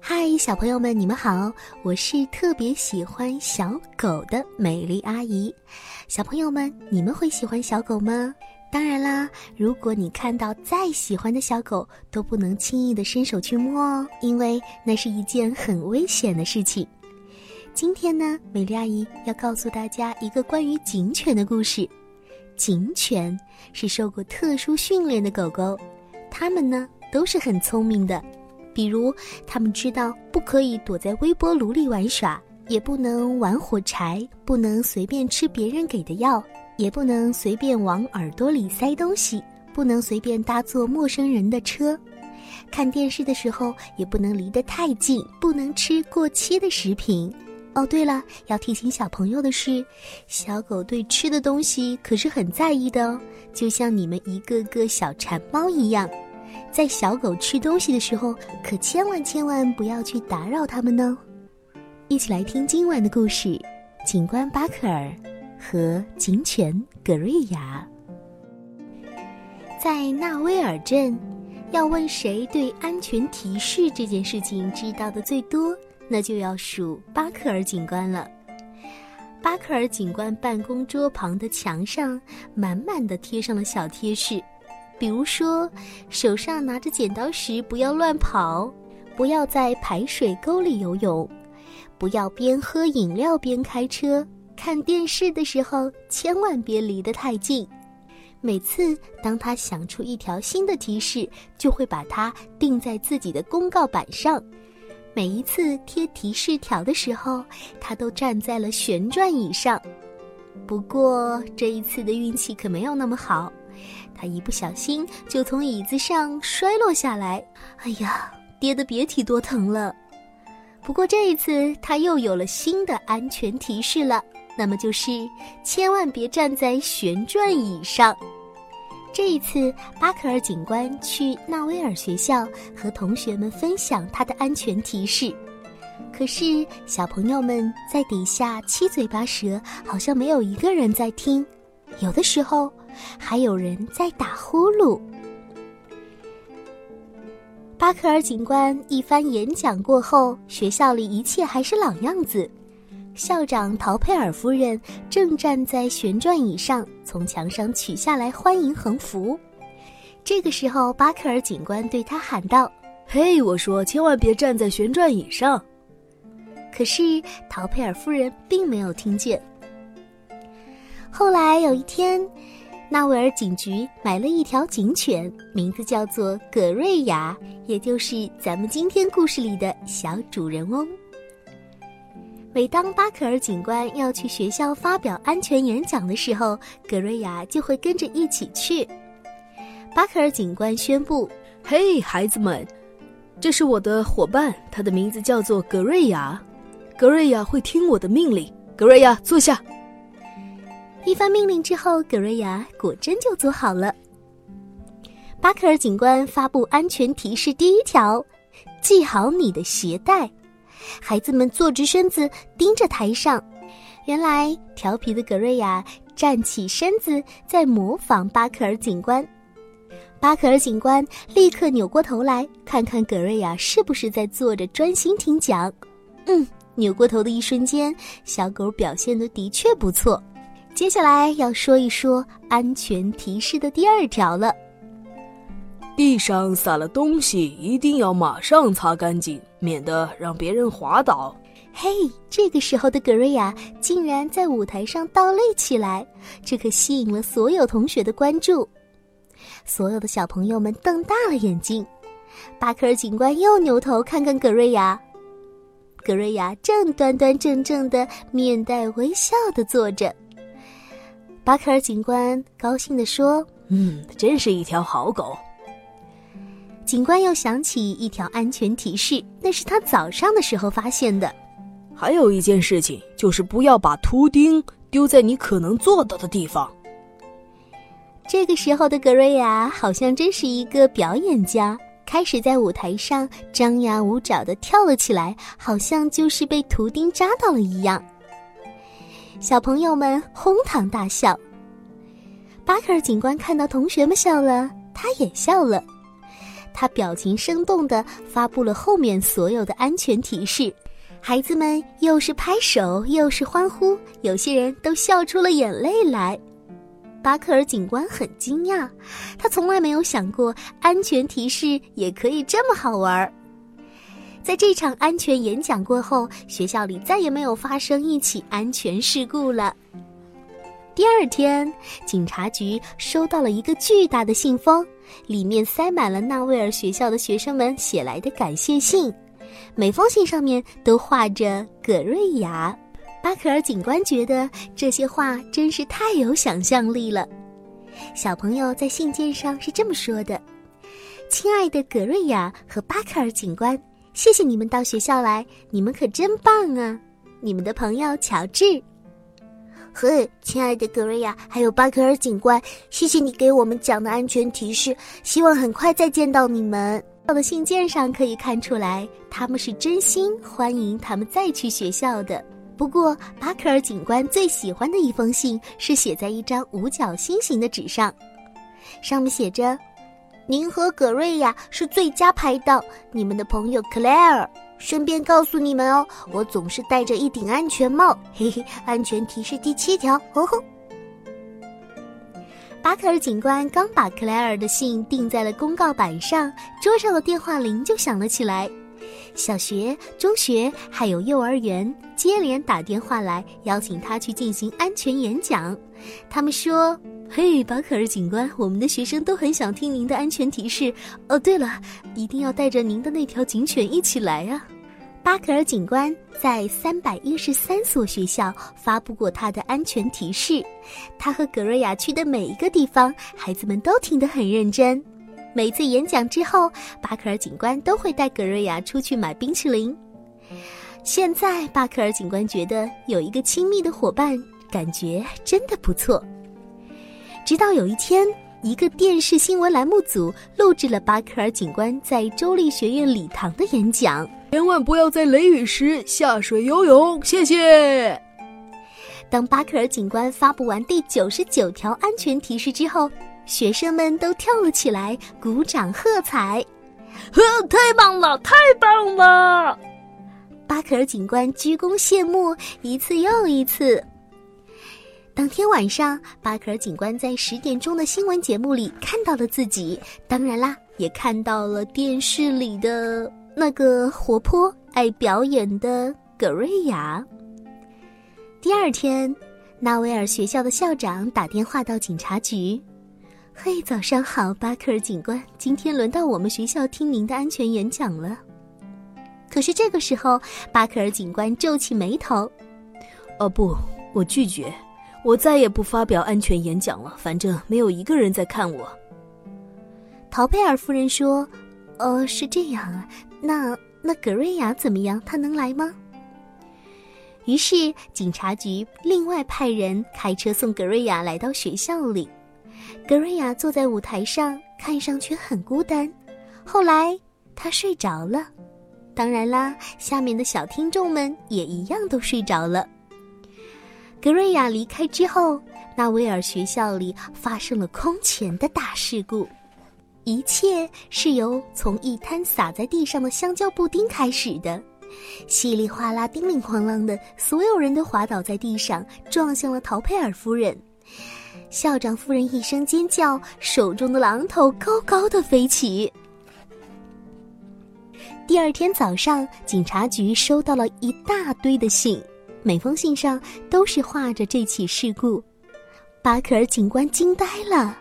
嗨，小朋友们，你们好！我是特别喜欢小狗的美丽阿姨。小朋友们，你们会喜欢小狗吗？当然啦，如果你看到再喜欢的小狗，都不能轻易的伸手去摸哦，因为那是一件很危险的事情。今天呢，美丽阿姨要告诉大家一个关于警犬的故事。警犬是受过特殊训练的狗狗，它们呢都是很聪明的。比如，他们知道不可以躲在微波炉里玩耍，也不能玩火柴，不能随便吃别人给的药，也不能随便往耳朵里塞东西，不能随便搭坐陌生人的车。看电视的时候也不能离得太近，不能吃过期的食品。哦，对了，要提醒小朋友的是，小狗对吃的东西可是很在意的哦，就像你们一个个小馋猫一样。在小狗吃东西的时候，可千万千万不要去打扰它们呢。一起来听今晚的故事：警官巴克尔和警犬格瑞亚。在纳威尔镇，要问谁对安全提示这件事情知道的最多，那就要数巴克尔警官了。巴克尔警官办公桌旁的墙上满满的贴上了小贴士。比如说，手上拿着剪刀时不要乱跑，不要在排水沟里游泳，不要边喝饮料边开车，看电视的时候千万别离得太近。每次当他想出一条新的提示，就会把它钉在自己的公告板上。每一次贴提示条的时候，他都站在了旋转椅上。不过这一次的运气可没有那么好。他一不小心就从椅子上摔落下来，哎呀，跌得别提多疼了。不过这一次他又有了新的安全提示了，那么就是千万别站在旋转椅上。这一次，巴克尔警官去纳威尔学校和同学们分享他的安全提示，可是小朋友们在底下七嘴八舌，好像没有一个人在听。有的时候。还有人在打呼噜。巴克尔警官一番演讲过后，学校里一切还是老样子。校长陶佩尔夫人正站在旋转椅上，从墙上取下来欢迎横幅。这个时候，巴克尔警官对他喊道：“嘿，我说，千万别站在旋转椅上。”可是陶佩尔夫人并没有听见。后来有一天。纳维尔警局买了一条警犬，名字叫做葛瑞亚，也就是咱们今天故事里的小主人翁。每当巴克尔警官要去学校发表安全演讲的时候，葛瑞亚就会跟着一起去。巴克尔警官宣布：“嘿，孩子们，这是我的伙伴，他的名字叫做葛瑞亚。葛瑞亚会听我的命令。葛瑞亚，坐下。”一番命令之后，格瑞亚果真就做好了。巴克尔警官发布安全提示：第一条，系好你的鞋带。孩子们坐直身子，盯着台上。原来，调皮的格瑞亚站起身子，在模仿巴克尔警官。巴克尔警官立刻扭过头来，看看格瑞亚是不是在坐着专心听讲。嗯，扭过头的一瞬间，小狗表现的的确不错。接下来要说一说安全提示的第二条了。地上撒了东西，一定要马上擦干净，免得让别人滑倒。嘿，这个时候的格瑞亚竟然在舞台上倒立起来，这可吸引了所有同学的关注。所有的小朋友们瞪大了眼睛。巴克尔警官又扭头看看格瑞亚，格瑞亚正端端正正的面带微笑的坐着。巴克尔警官高兴地说：“嗯，真是一条好狗。”警官又想起一条安全提示，那是他早上的时候发现的。还有一件事情，就是不要把图钉丢在你可能做到的地方。这个时候的格瑞亚好像真是一个表演家，开始在舞台上张牙舞爪的跳了起来，好像就是被图钉扎到了一样。小朋友们哄堂大笑。巴克尔警官看到同学们笑了，他也笑了。他表情生动地发布了后面所有的安全提示，孩子们又是拍手又是欢呼，有些人都笑出了眼泪来。巴克尔警官很惊讶，他从来没有想过安全提示也可以这么好玩。在这场安全演讲过后，学校里再也没有发生一起安全事故了。第二天，警察局收到了一个巨大的信封，里面塞满了纳威尔学校的学生们写来的感谢信，每封信上面都画着葛瑞亚。巴克尔警官觉得这些话真是太有想象力了。小朋友在信件上是这么说的：“亲爱的葛瑞亚和巴克尔警官，谢谢你们到学校来，你们可真棒啊！你们的朋友乔治。”嘿，亲爱的格瑞亚，还有巴克尔警官，谢谢你给我们讲的安全提示。希望很快再见到你们。到的信件上可以看出来，他们是真心欢迎他们再去学校的。不过，巴克尔警官最喜欢的一封信是写在一张五角星形的纸上，上面写着：“您和格瑞亚是最佳拍档，你们的朋友克莱尔。”顺便告诉你们哦，我总是戴着一顶安全帽，嘿嘿。安全提示第七条，吼吼。巴克尔警官刚把克莱尔的信钉在了公告板上，桌上的电话铃就响了起来。小学、中学还有幼儿园接连打电话来，邀请他去进行安全演讲。他们说。嘿，巴克尔警官，我们的学生都很想听您的安全提示。哦，对了，一定要带着您的那条警犬一起来啊！巴克尔警官在三百一十三所学校发布过他的安全提示。他和格瑞亚去的每一个地方，孩子们都听得很认真。每次演讲之后，巴克尔警官都会带格瑞亚出去买冰淇淋。现在，巴克尔警官觉得有一个亲密的伙伴，感觉真的不错。直到有一天，一个电视新闻栏目组录制了巴克尔警官在州立学院礼堂的演讲。千万不要在雷雨时下水游泳，谢谢。当巴克尔警官发布完第九十九条安全提示之后，学生们都跳了起来，鼓掌喝彩。呵，太棒了，太棒了！巴克尔警官鞠躬谢幕，一次又一次。当天晚上，巴克尔警官在十点钟的新闻节目里看到了自己，当然啦，也看到了电视里的那个活泼爱表演的格瑞亚。第二天，纳维尔学校的校长打电话到警察局：“嘿，早上好，巴克尔警官，今天轮到我们学校听您的安全演讲了。”可是这个时候，巴克尔警官皱起眉头：“哦，不，我拒绝。”我再也不发表安全演讲了，反正没有一个人在看我。陶佩尔夫人说：“呃，是这样啊，那那格瑞亚怎么样？他能来吗？”于是警察局另外派人开车送格瑞亚来到学校里。格瑞亚坐在舞台上，看上去很孤单。后来他睡着了，当然啦，下面的小听众们也一样都睡着了。格瑞亚离开之后，纳威尔学校里发生了空前的大事故。一切是由从一滩洒在地上的香蕉布丁开始的，稀里哗啦、叮铃哐啷的，所有人都滑倒在地上，撞向了陶佩尔夫人。校长夫人一声尖叫，手中的榔头高高的飞起。第二天早上，警察局收到了一大堆的信。每封信上都是画着这起事故，巴克尔警官惊呆了。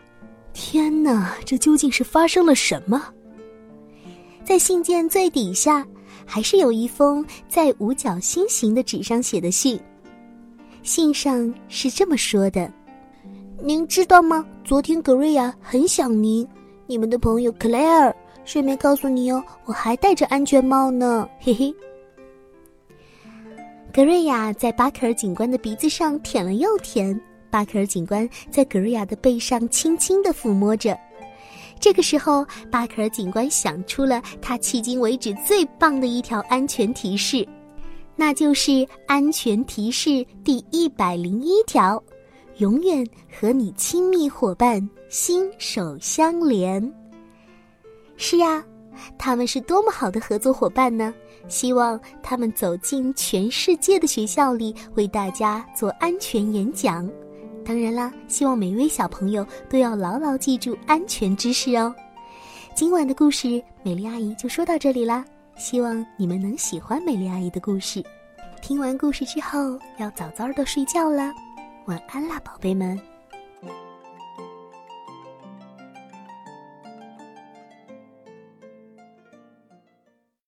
天哪，这究竟是发生了什么？在信件最底下，还是有一封在五角星形的纸上写的信。信上是这么说的：“您知道吗？昨天格瑞亚很想您，你们的朋友克莱尔。顺便告诉你哦，我还戴着安全帽呢，嘿嘿。”格瑞亚在巴克尔警官的鼻子上舔了又舔，巴克尔警官在格瑞亚的背上轻轻地抚摸着。这个时候，巴克尔警官想出了他迄今为止最棒的一条安全提示，那就是安全提示第一百零一条：永远和你亲密伙伴心手相连。是呀，他们是多么好的合作伙伴呢！希望他们走进全世界的学校里，为大家做安全演讲。当然啦，希望每一位小朋友都要牢牢记住安全知识哦。今晚的故事，美丽阿姨就说到这里啦。希望你们能喜欢美丽阿姨的故事。听完故事之后，要早早的睡觉了。晚安啦，宝贝们。